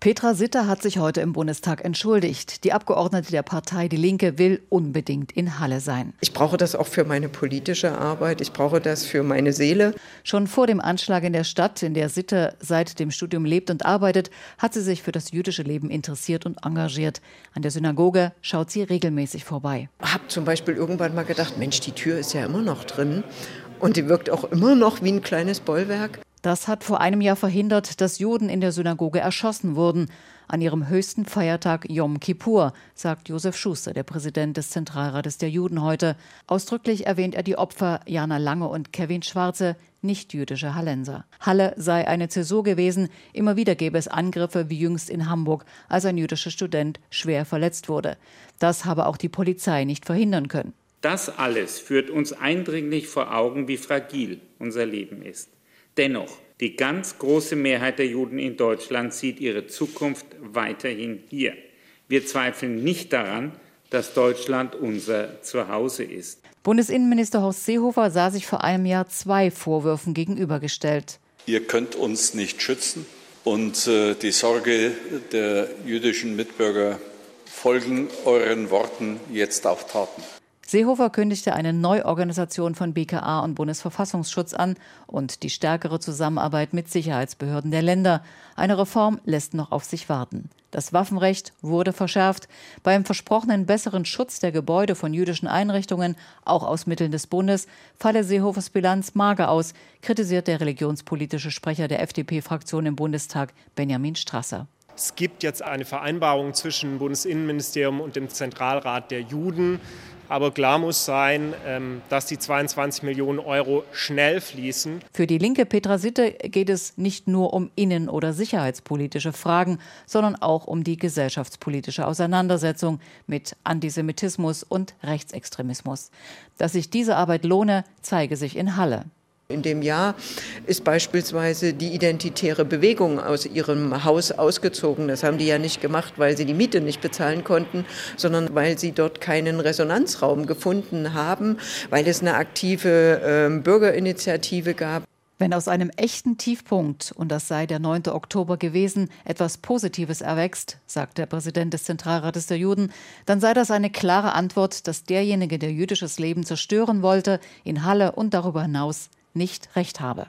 Petra Sitter hat sich heute im Bundestag entschuldigt. Die Abgeordnete der Partei Die Linke will unbedingt in Halle sein. Ich brauche das auch für meine politische Arbeit. Ich brauche das für meine Seele. Schon vor dem Anschlag in der Stadt, in der Sitter seit dem Studium lebt und arbeitet, hat sie sich für das jüdische Leben interessiert und engagiert. An der Synagoge schaut sie regelmäßig vorbei. Ich habe zum Beispiel irgendwann mal gedacht, Mensch, die Tür ist ja immer noch drin. Und die wirkt auch immer noch wie ein kleines Bollwerk. Das hat vor einem Jahr verhindert, dass Juden in der Synagoge erschossen wurden. An ihrem höchsten Feiertag Yom Kippur, sagt Josef Schuster, der Präsident des Zentralrates der Juden heute. Ausdrücklich erwähnt er die Opfer Jana Lange und Kevin Schwarze, nicht jüdische Hallenser. Halle sei eine Zäsur gewesen. Immer wieder gäbe es Angriffe, wie jüngst in Hamburg, als ein jüdischer Student schwer verletzt wurde. Das habe auch die Polizei nicht verhindern können. Das alles führt uns eindringlich vor Augen, wie fragil unser Leben ist. Dennoch, die ganz große Mehrheit der Juden in Deutschland sieht ihre Zukunft weiterhin hier. Wir zweifeln nicht daran, dass Deutschland unser Zuhause ist. Bundesinnenminister Horst Seehofer sah sich vor einem Jahr zwei Vorwürfen gegenübergestellt. Ihr könnt uns nicht schützen und äh, die Sorge der jüdischen Mitbürger folgen euren Worten jetzt auch Taten. Seehofer kündigte eine Neuorganisation von BKA und Bundesverfassungsschutz an und die stärkere Zusammenarbeit mit Sicherheitsbehörden der Länder. Eine Reform lässt noch auf sich warten. Das Waffenrecht wurde verschärft. Beim versprochenen besseren Schutz der Gebäude von jüdischen Einrichtungen, auch aus Mitteln des Bundes, falle Seehofers Bilanz mager aus, kritisiert der religionspolitische Sprecher der FDP-Fraktion im Bundestag, Benjamin Strasser. Es gibt jetzt eine Vereinbarung zwischen Bundesinnenministerium und dem Zentralrat der Juden. Aber klar muss sein, ähm, dass die 22 Millionen Euro schnell fließen. Für die linke Petra Sitte geht es nicht nur um innen- oder sicherheitspolitische Fragen, sondern auch um die gesellschaftspolitische Auseinandersetzung mit Antisemitismus und Rechtsextremismus. Dass sich diese Arbeit lohne, zeige sich in Halle. In dem Jahr ist beispielsweise die identitäre Bewegung aus ihrem Haus ausgezogen. Das haben die ja nicht gemacht, weil sie die Miete nicht bezahlen konnten, sondern weil sie dort keinen Resonanzraum gefunden haben, weil es eine aktive äh, Bürgerinitiative gab. Wenn aus einem echten Tiefpunkt, und das sei der 9. Oktober gewesen, etwas Positives erwächst, sagt der Präsident des Zentralrates der Juden, dann sei das eine klare Antwort, dass derjenige, der jüdisches Leben zerstören wollte, in Halle und darüber hinaus nicht recht habe.